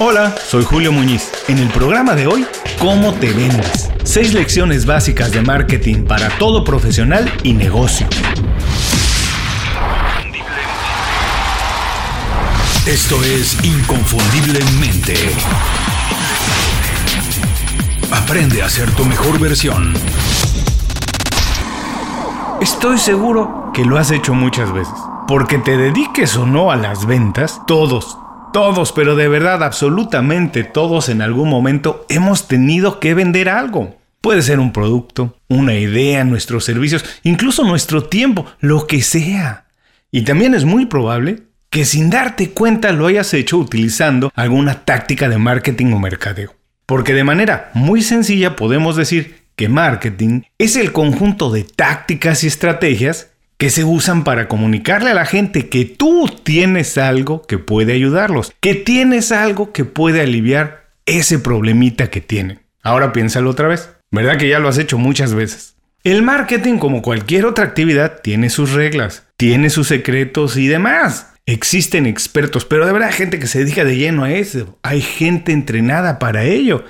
Hola, soy Julio Muñiz. En el programa de hoy, ¿cómo te vendes? Seis lecciones básicas de marketing para todo profesional y negocio. Esto es Inconfundiblemente. Aprende a ser tu mejor versión. Estoy seguro que lo has hecho muchas veces. Porque te dediques o no a las ventas, todos, todos, pero de verdad absolutamente todos en algún momento hemos tenido que vender algo. Puede ser un producto, una idea, nuestros servicios, incluso nuestro tiempo, lo que sea. Y también es muy probable que sin darte cuenta lo hayas hecho utilizando alguna táctica de marketing o mercadeo. Porque de manera muy sencilla podemos decir que marketing es el conjunto de tácticas y estrategias que se usan para comunicarle a la gente que tú tienes algo que puede ayudarlos, que tienes algo que puede aliviar ese problemita que tienen. Ahora piénsalo otra vez, ¿verdad que ya lo has hecho muchas veces? El marketing, como cualquier otra actividad, tiene sus reglas, tiene sus secretos y demás. Existen expertos, pero de verdad hay gente que se dedica de lleno a eso. Hay gente entrenada para ello.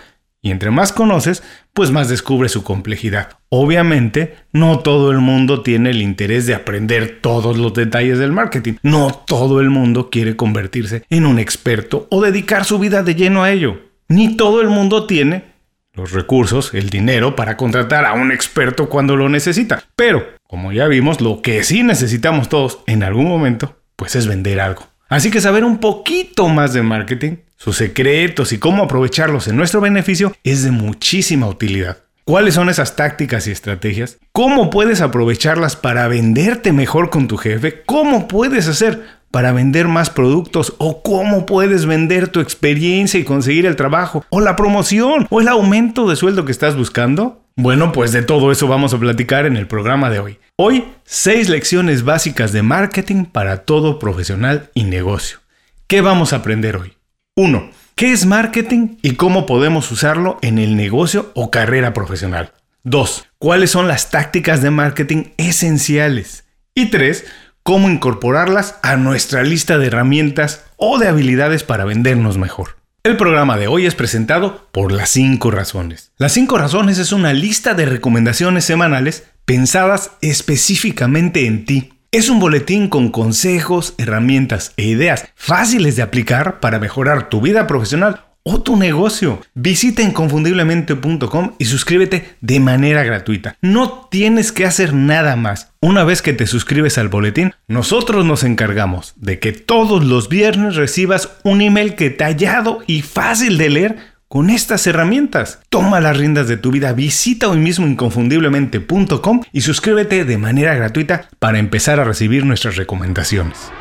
Y entre más conoces, pues más descubre su complejidad. Obviamente, no todo el mundo tiene el interés de aprender todos los detalles del marketing. No todo el mundo quiere convertirse en un experto o dedicar su vida de lleno a ello. Ni todo el mundo tiene los recursos, el dinero para contratar a un experto cuando lo necesita. Pero, como ya vimos, lo que sí necesitamos todos en algún momento, pues es vender algo. Así que saber un poquito más de marketing, sus secretos y cómo aprovecharlos en nuestro beneficio es de muchísima utilidad. ¿Cuáles son esas tácticas y estrategias? ¿Cómo puedes aprovecharlas para venderte mejor con tu jefe? ¿Cómo puedes hacer para vender más productos? ¿O cómo puedes vender tu experiencia y conseguir el trabajo? ¿O la promoción? ¿O el aumento de sueldo que estás buscando? Bueno, pues de todo eso vamos a platicar en el programa de hoy. Hoy, seis lecciones básicas de marketing para todo profesional y negocio. ¿Qué vamos a aprender hoy? 1. ¿Qué es marketing y cómo podemos usarlo en el negocio o carrera profesional? 2. ¿Cuáles son las tácticas de marketing esenciales? Y 3. ¿Cómo incorporarlas a nuestra lista de herramientas o de habilidades para vendernos mejor? El programa de hoy es presentado por Las 5 Razones. Las 5 Razones es una lista de recomendaciones semanales pensadas específicamente en ti es un boletín con consejos, herramientas e ideas fáciles de aplicar para mejorar tu vida profesional o tu negocio. Visita inconfundiblemente.com y suscríbete de manera gratuita. No tienes que hacer nada más. Una vez que te suscribes al boletín, nosotros nos encargamos de que todos los viernes recibas un email detallado y fácil de leer con estas herramientas. Toma las riendas de tu vida, visita hoy mismo inconfundiblemente.com y suscríbete de manera gratuita para empezar a recibir nuestras recomendaciones.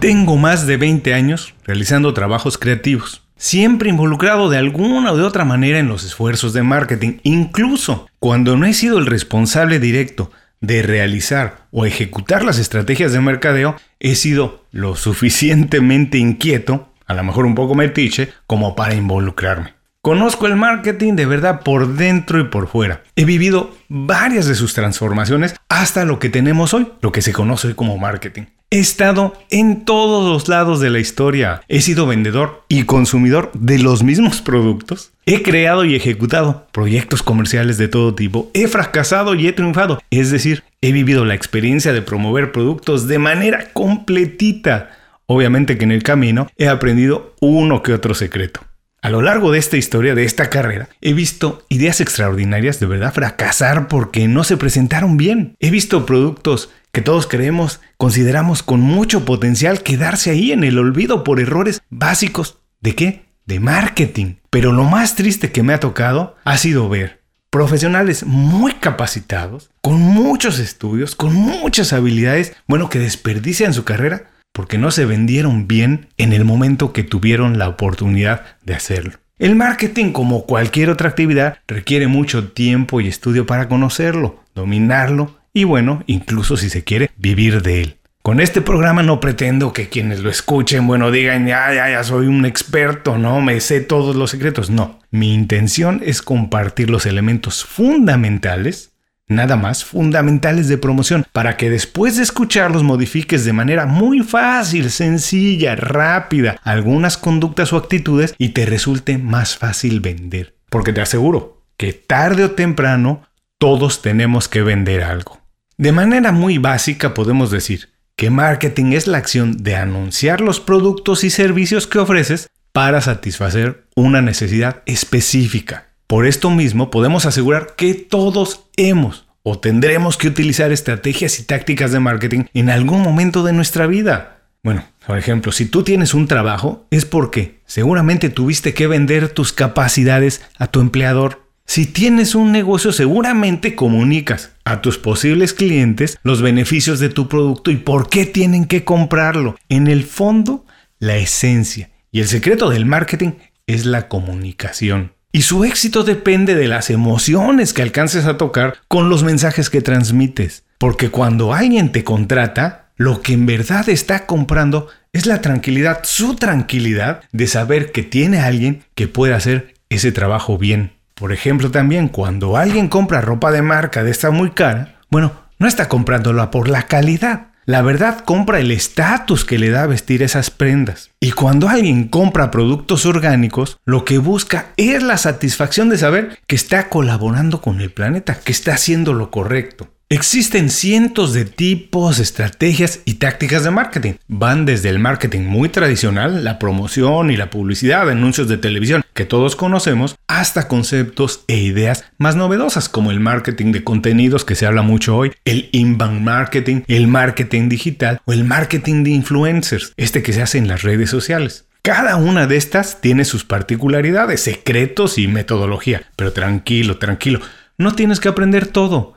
Tengo más de 20 años realizando trabajos creativos, siempre involucrado de alguna o de otra manera en los esfuerzos de marketing, incluso cuando no he sido el responsable directo de realizar o ejecutar las estrategias de mercadeo, he sido lo suficientemente inquieto a lo mejor un poco metiche, como para involucrarme. Conozco el marketing de verdad por dentro y por fuera. He vivido varias de sus transformaciones hasta lo que tenemos hoy, lo que se conoce hoy como marketing. He estado en todos los lados de la historia. He sido vendedor y consumidor de los mismos productos. He creado y ejecutado proyectos comerciales de todo tipo. He fracasado y he triunfado. Es decir, he vivido la experiencia de promover productos de manera completita Obviamente que en el camino he aprendido uno que otro secreto. A lo largo de esta historia, de esta carrera, he visto ideas extraordinarias de verdad fracasar porque no se presentaron bien. He visto productos que todos creemos, consideramos con mucho potencial quedarse ahí en el olvido por errores básicos. ¿De qué? De marketing. Pero lo más triste que me ha tocado ha sido ver profesionales muy capacitados, con muchos estudios, con muchas habilidades, bueno, que desperdician su carrera porque no se vendieron bien en el momento que tuvieron la oportunidad de hacerlo. El marketing, como cualquier otra actividad, requiere mucho tiempo y estudio para conocerlo, dominarlo y bueno, incluso si se quiere, vivir de él. Con este programa no pretendo que quienes lo escuchen, bueno, digan, ya, ya, ya soy un experto, no, me sé todos los secretos. No, mi intención es compartir los elementos fundamentales nada más fundamentales de promoción para que después de escucharlos modifiques de manera muy fácil, sencilla, rápida algunas conductas o actitudes y te resulte más fácil vender. Porque te aseguro que tarde o temprano todos tenemos que vender algo. De manera muy básica podemos decir que marketing es la acción de anunciar los productos y servicios que ofreces para satisfacer una necesidad específica. Por esto mismo podemos asegurar que todos hemos o tendremos que utilizar estrategias y tácticas de marketing en algún momento de nuestra vida. Bueno, por ejemplo, si tú tienes un trabajo es porque seguramente tuviste que vender tus capacidades a tu empleador. Si tienes un negocio seguramente comunicas a tus posibles clientes los beneficios de tu producto y por qué tienen que comprarlo. En el fondo, la esencia y el secreto del marketing es la comunicación. Y su éxito depende de las emociones que alcances a tocar con los mensajes que transmites. Porque cuando alguien te contrata, lo que en verdad está comprando es la tranquilidad, su tranquilidad de saber que tiene alguien que puede hacer ese trabajo bien. Por ejemplo, también cuando alguien compra ropa de marca de esta muy cara, bueno, no está comprándola por la calidad, la verdad compra el estatus que le da vestir esas prendas. Y cuando alguien compra productos orgánicos, lo que busca es la satisfacción de saber que está colaborando con el planeta, que está haciendo lo correcto. Existen cientos de tipos, estrategias y tácticas de marketing. Van desde el marketing muy tradicional, la promoción y la publicidad anuncios de televisión que todos conocemos, hasta conceptos e ideas más novedosas como el marketing de contenidos que se habla mucho hoy, el inbound marketing, el marketing digital o el marketing de influencers, este que se hace en las redes sociales. Cada una de estas tiene sus particularidades, secretos y metodología, pero tranquilo, tranquilo, no tienes que aprender todo.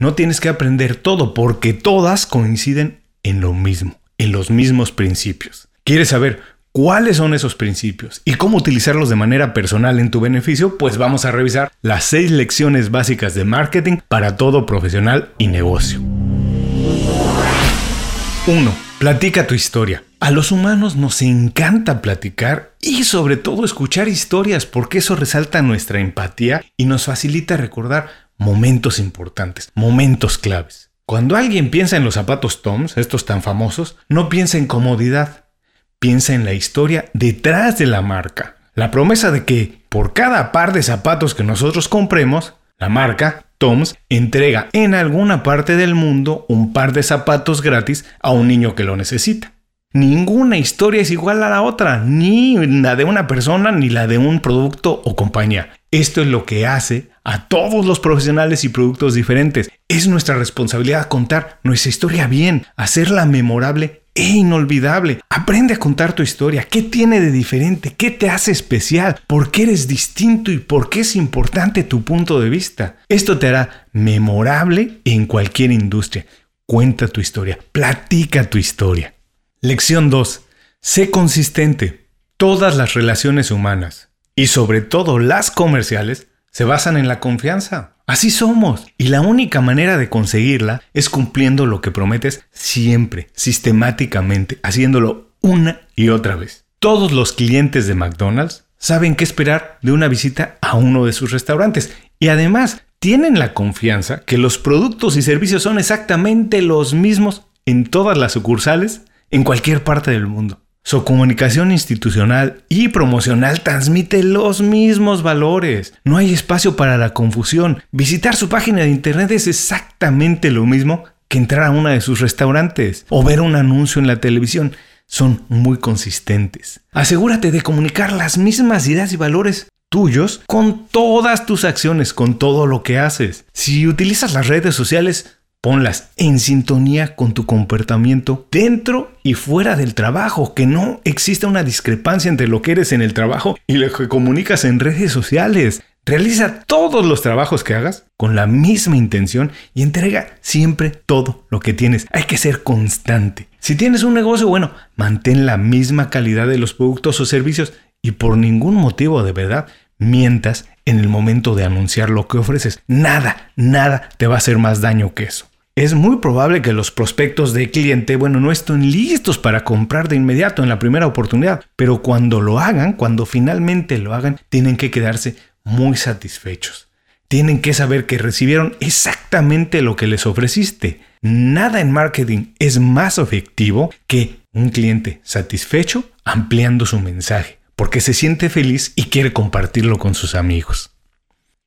No tienes que aprender todo porque todas coinciden en lo mismo, en los mismos principios. ¿Quieres saber cuáles son esos principios y cómo utilizarlos de manera personal en tu beneficio? Pues vamos a revisar las seis lecciones básicas de marketing para todo profesional y negocio. 1. Platica tu historia. A los humanos nos encanta platicar y sobre todo escuchar historias porque eso resalta nuestra empatía y nos facilita recordar momentos importantes, momentos claves. Cuando alguien piensa en los zapatos Toms, estos tan famosos, no piensa en comodidad, piensa en la historia detrás de la marca. La promesa de que por cada par de zapatos que nosotros compremos, la marca Toms entrega en alguna parte del mundo un par de zapatos gratis a un niño que lo necesita. Ninguna historia es igual a la otra, ni la de una persona ni la de un producto o compañía. Esto es lo que hace a todos los profesionales y productos diferentes. Es nuestra responsabilidad contar nuestra historia bien, hacerla memorable e inolvidable. Aprende a contar tu historia. ¿Qué tiene de diferente? ¿Qué te hace especial? ¿Por qué eres distinto y por qué es importante tu punto de vista? Esto te hará memorable en cualquier industria. Cuenta tu historia, platica tu historia. Lección 2. Sé consistente. Todas las relaciones humanas, y sobre todo las comerciales, se basan en la confianza. Así somos. Y la única manera de conseguirla es cumpliendo lo que prometes siempre, sistemáticamente, haciéndolo una y otra vez. Todos los clientes de McDonald's saben qué esperar de una visita a uno de sus restaurantes y además tienen la confianza que los productos y servicios son exactamente los mismos en todas las sucursales en cualquier parte del mundo. Su comunicación institucional y promocional transmite los mismos valores. No hay espacio para la confusión. Visitar su página de internet es exactamente lo mismo que entrar a uno de sus restaurantes o ver un anuncio en la televisión. Son muy consistentes. Asegúrate de comunicar las mismas ideas y valores tuyos con todas tus acciones, con todo lo que haces. Si utilizas las redes sociales, Ponlas en sintonía con tu comportamiento dentro y fuera del trabajo, que no exista una discrepancia entre lo que eres en el trabajo y lo que comunicas en redes sociales. Realiza todos los trabajos que hagas con la misma intención y entrega siempre todo lo que tienes. Hay que ser constante. Si tienes un negocio, bueno, mantén la misma calidad de los productos o servicios y por ningún motivo de verdad mientas en el momento de anunciar lo que ofreces. Nada, nada te va a hacer más daño que eso es muy probable que los prospectos de cliente, bueno, no estén listos para comprar de inmediato en la primera oportunidad, pero cuando lo hagan, cuando finalmente lo hagan, tienen que quedarse muy satisfechos. tienen que saber que recibieron exactamente lo que les ofreciste. Nada en marketing es más efectivo que un cliente satisfecho ampliando su mensaje, porque se siente feliz y quiere compartirlo con sus amigos.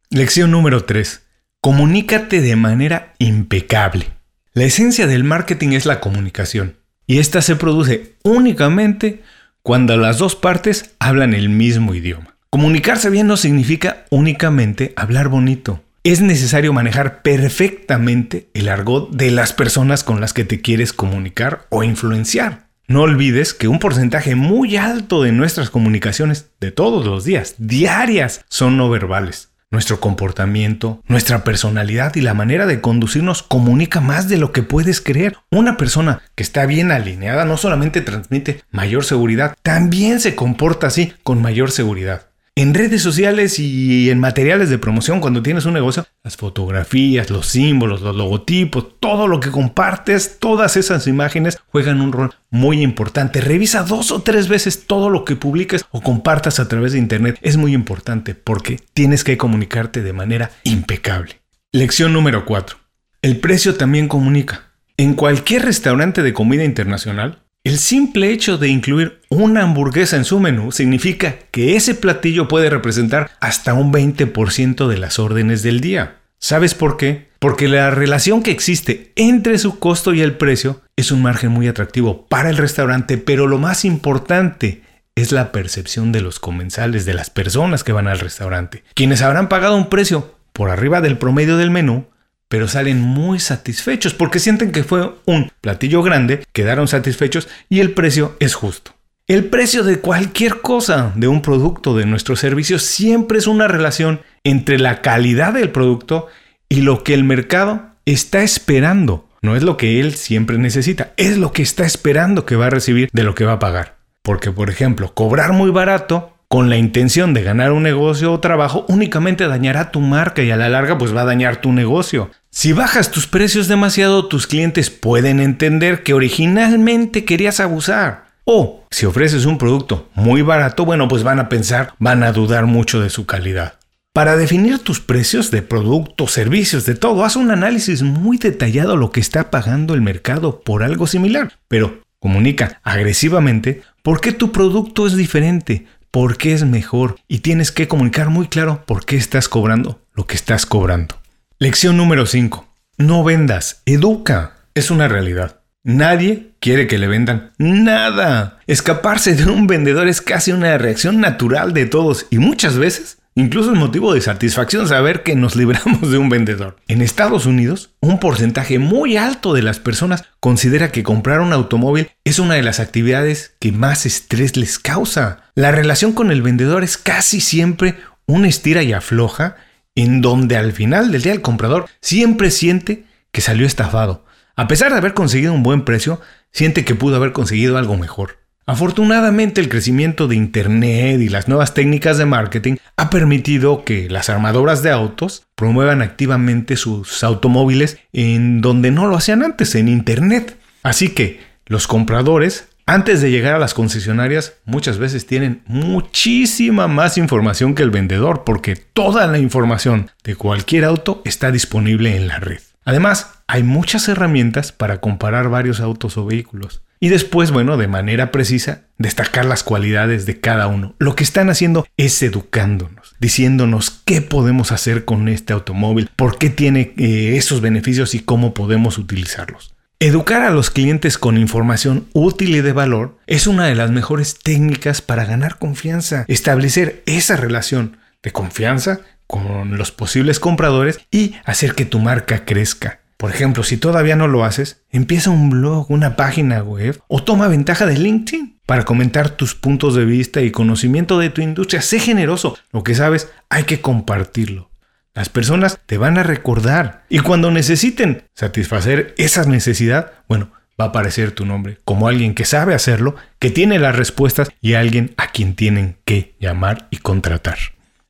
Lección número 3. Comunícate de manera impecable. La esencia del marketing es la comunicación, y esta se produce únicamente cuando las dos partes hablan el mismo idioma. Comunicarse bien no significa únicamente hablar bonito. Es necesario manejar perfectamente el argot de las personas con las que te quieres comunicar o influenciar. No olvides que un porcentaje muy alto de nuestras comunicaciones de todos los días, diarias, son no verbales. Nuestro comportamiento, nuestra personalidad y la manera de conducirnos comunica más de lo que puedes creer. Una persona que está bien alineada no solamente transmite mayor seguridad, también se comporta así con mayor seguridad en redes sociales y en materiales de promoción cuando tienes un negocio, las fotografías, los símbolos, los logotipos, todo lo que compartes, todas esas imágenes juegan un rol muy importante. Revisa dos o tres veces todo lo que publiques o compartas a través de internet. Es muy importante porque tienes que comunicarte de manera impecable. Lección número 4. El precio también comunica. En cualquier restaurante de comida internacional, el simple hecho de incluir una hamburguesa en su menú significa que ese platillo puede representar hasta un 20% de las órdenes del día. ¿Sabes por qué? Porque la relación que existe entre su costo y el precio es un margen muy atractivo para el restaurante, pero lo más importante es la percepción de los comensales, de las personas que van al restaurante, quienes habrán pagado un precio por arriba del promedio del menú pero salen muy satisfechos porque sienten que fue un platillo grande, quedaron satisfechos y el precio es justo. El precio de cualquier cosa, de un producto, de nuestro servicio, siempre es una relación entre la calidad del producto y lo que el mercado está esperando. No es lo que él siempre necesita, es lo que está esperando que va a recibir de lo que va a pagar. Porque, por ejemplo, cobrar muy barato con la intención de ganar un negocio o trabajo únicamente dañará tu marca y a la larga pues va a dañar tu negocio. Si bajas tus precios demasiado, tus clientes pueden entender que originalmente querías abusar. O si ofreces un producto muy barato, bueno, pues van a pensar, van a dudar mucho de su calidad. Para definir tus precios de productos, servicios, de todo, haz un análisis muy detallado lo que está pagando el mercado por algo similar, pero comunica agresivamente por qué tu producto es diferente, por qué es mejor y tienes que comunicar muy claro por qué estás cobrando lo que estás cobrando. Lección número 5. No vendas, educa. Es una realidad. Nadie quiere que le vendan nada. Escaparse de un vendedor es casi una reacción natural de todos y muchas veces Incluso es motivo de satisfacción saber que nos libramos de un vendedor. En Estados Unidos, un porcentaje muy alto de las personas considera que comprar un automóvil es una de las actividades que más estrés les causa. La relación con el vendedor es casi siempre una estira y afloja en donde al final del día el comprador siempre siente que salió estafado. A pesar de haber conseguido un buen precio, siente que pudo haber conseguido algo mejor. Afortunadamente el crecimiento de Internet y las nuevas técnicas de marketing ha permitido que las armadoras de autos promuevan activamente sus automóviles en donde no lo hacían antes, en Internet. Así que los compradores, antes de llegar a las concesionarias, muchas veces tienen muchísima más información que el vendedor porque toda la información de cualquier auto está disponible en la red. Además, hay muchas herramientas para comparar varios autos o vehículos. Y después, bueno, de manera precisa, destacar las cualidades de cada uno. Lo que están haciendo es educándonos, diciéndonos qué podemos hacer con este automóvil, por qué tiene eh, esos beneficios y cómo podemos utilizarlos. Educar a los clientes con información útil y de valor es una de las mejores técnicas para ganar confianza, establecer esa relación de confianza con los posibles compradores y hacer que tu marca crezca. Por ejemplo, si todavía no lo haces, empieza un blog, una página web o toma ventaja de LinkedIn para comentar tus puntos de vista y conocimiento de tu industria. Sé generoso. Lo que sabes hay que compartirlo. Las personas te van a recordar y cuando necesiten satisfacer esa necesidad, bueno, va a aparecer tu nombre como alguien que sabe hacerlo, que tiene las respuestas y alguien a quien tienen que llamar y contratar.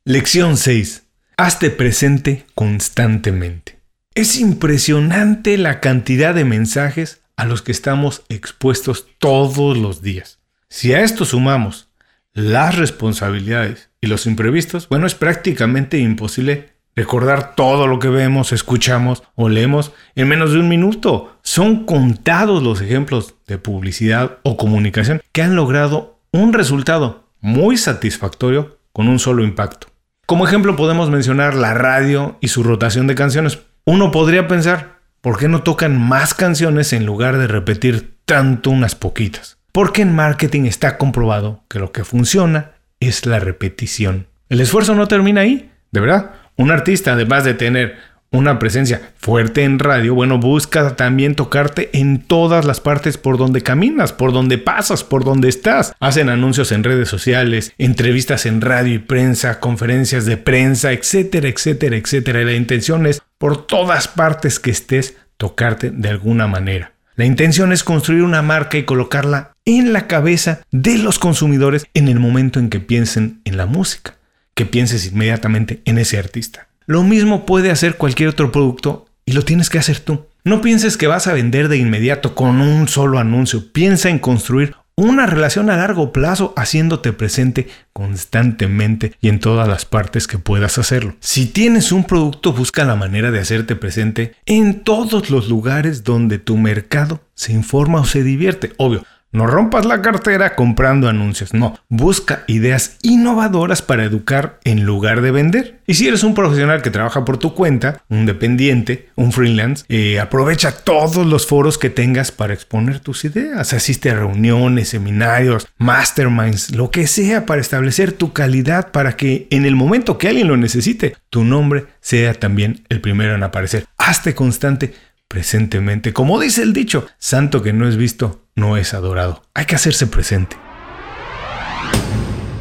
Lección 6. Hazte presente constantemente. Es impresionante la cantidad de mensajes a los que estamos expuestos todos los días. Si a esto sumamos las responsabilidades y los imprevistos, bueno, es prácticamente imposible recordar todo lo que vemos, escuchamos o leemos en menos de un minuto. Son contados los ejemplos de publicidad o comunicación que han logrado un resultado muy satisfactorio con un solo impacto. Como ejemplo podemos mencionar la radio y su rotación de canciones. Uno podría pensar, ¿por qué no tocan más canciones en lugar de repetir tanto unas poquitas? Porque en marketing está comprobado que lo que funciona es la repetición. El esfuerzo no termina ahí, de verdad. Un artista, además de tener una presencia fuerte en radio, bueno, busca también tocarte en todas las partes por donde caminas, por donde pasas, por donde estás. Hacen anuncios en redes sociales, entrevistas en radio y prensa, conferencias de prensa, etcétera, etcétera, etcétera. La intención es, por todas partes que estés, tocarte de alguna manera. La intención es construir una marca y colocarla en la cabeza de los consumidores en el momento en que piensen en la música que pienses inmediatamente en ese artista. Lo mismo puede hacer cualquier otro producto y lo tienes que hacer tú. No pienses que vas a vender de inmediato con un solo anuncio. Piensa en construir una relación a largo plazo haciéndote presente constantemente y en todas las partes que puedas hacerlo. Si tienes un producto, busca la manera de hacerte presente en todos los lugares donde tu mercado se informa o se divierte. Obvio, no rompas la cartera comprando anuncios, no. Busca ideas innovadoras para educar en lugar de vender. Y si eres un profesional que trabaja por tu cuenta, un dependiente, un freelance, eh, aprovecha todos los foros que tengas para exponer tus ideas. Asiste a reuniones, seminarios, masterminds, lo que sea para establecer tu calidad para que en el momento que alguien lo necesite, tu nombre sea también el primero en aparecer. Hazte constante presentemente. Como dice el dicho, santo que no es visto, no es adorado. Hay que hacerse presente.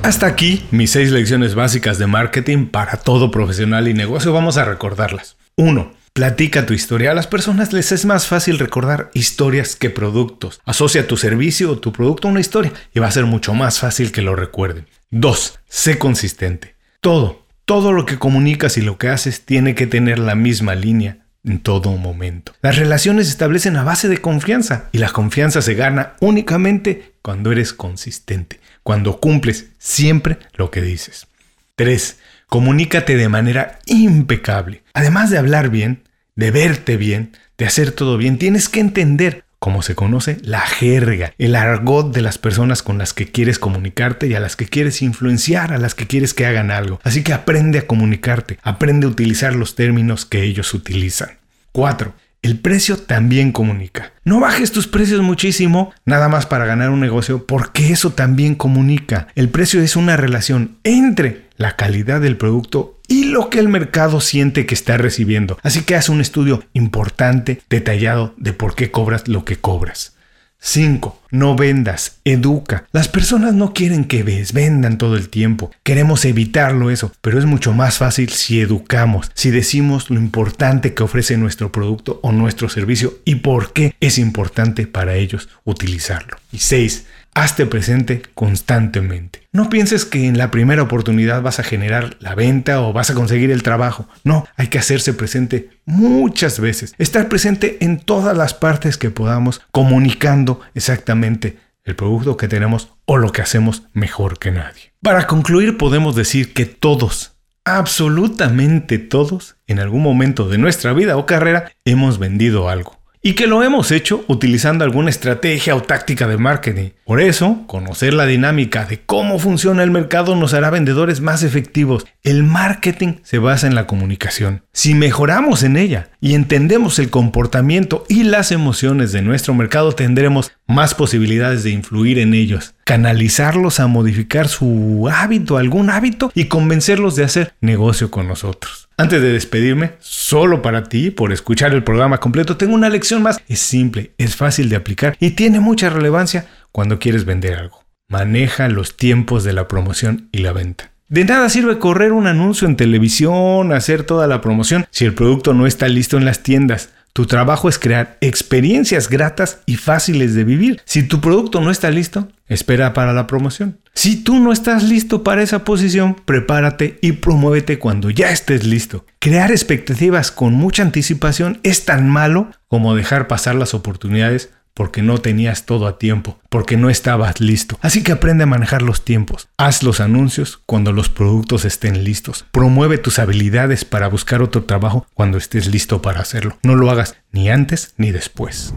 Hasta aquí mis seis lecciones básicas de marketing para todo profesional y negocio. Vamos a recordarlas. 1. Platica tu historia. A las personas les es más fácil recordar historias que productos. Asocia tu servicio o tu producto a una historia y va a ser mucho más fácil que lo recuerden. 2. Sé consistente. Todo, todo lo que comunicas y lo que haces tiene que tener la misma línea en todo momento. Las relaciones se establecen a base de confianza y la confianza se gana únicamente cuando eres consistente, cuando cumples siempre lo que dices. 3. Comunícate de manera impecable. Además de hablar bien, de verte bien, de hacer todo bien, tienes que entender como se conoce, la jerga, el argot de las personas con las que quieres comunicarte y a las que quieres influenciar, a las que quieres que hagan algo. Así que aprende a comunicarte, aprende a utilizar los términos que ellos utilizan. 4. El precio también comunica. No bajes tus precios muchísimo nada más para ganar un negocio porque eso también comunica. El precio es una relación entre la calidad del producto y lo que el mercado siente que está recibiendo. Así que haz un estudio importante, detallado de por qué cobras lo que cobras. 5. No vendas, educa. Las personas no quieren que ves, vendan todo el tiempo. Queremos evitarlo eso, pero es mucho más fácil si educamos, si decimos lo importante que ofrece nuestro producto o nuestro servicio y por qué es importante para ellos utilizarlo. Y 6. Hazte presente constantemente. No pienses que en la primera oportunidad vas a generar la venta o vas a conseguir el trabajo. No, hay que hacerse presente muchas veces. Estar presente en todas las partes que podamos, comunicando exactamente el producto que tenemos o lo que hacemos mejor que nadie. Para concluir, podemos decir que todos, absolutamente todos, en algún momento de nuestra vida o carrera, hemos vendido algo y que lo hemos hecho utilizando alguna estrategia o táctica de marketing. Por eso, conocer la dinámica de cómo funciona el mercado nos hará vendedores más efectivos. El marketing se basa en la comunicación. Si mejoramos en ella y entendemos el comportamiento y las emociones de nuestro mercado, tendremos más posibilidades de influir en ellos, canalizarlos a modificar su hábito, algún hábito y convencerlos de hacer negocio con nosotros. Antes de despedirme, solo para ti, por escuchar el programa completo, tengo una lección más. Es simple, es fácil de aplicar y tiene mucha relevancia cuando quieres vender algo. Maneja los tiempos de la promoción y la venta. De nada sirve correr un anuncio en televisión, hacer toda la promoción, si el producto no está listo en las tiendas. Tu trabajo es crear experiencias gratas y fáciles de vivir. Si tu producto no está listo, espera para la promoción. Si tú no estás listo para esa posición, prepárate y promuévete cuando ya estés listo. Crear expectativas con mucha anticipación es tan malo como dejar pasar las oportunidades porque no tenías todo a tiempo, porque no estabas listo. Así que aprende a manejar los tiempos. Haz los anuncios cuando los productos estén listos. Promueve tus habilidades para buscar otro trabajo cuando estés listo para hacerlo. No lo hagas ni antes ni después.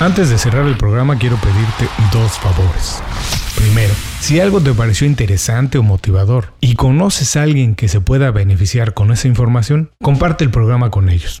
Antes de cerrar el programa quiero pedirte dos favores. Primero, si algo te pareció interesante o motivador y conoces a alguien que se pueda beneficiar con esa información, comparte el programa con ellos.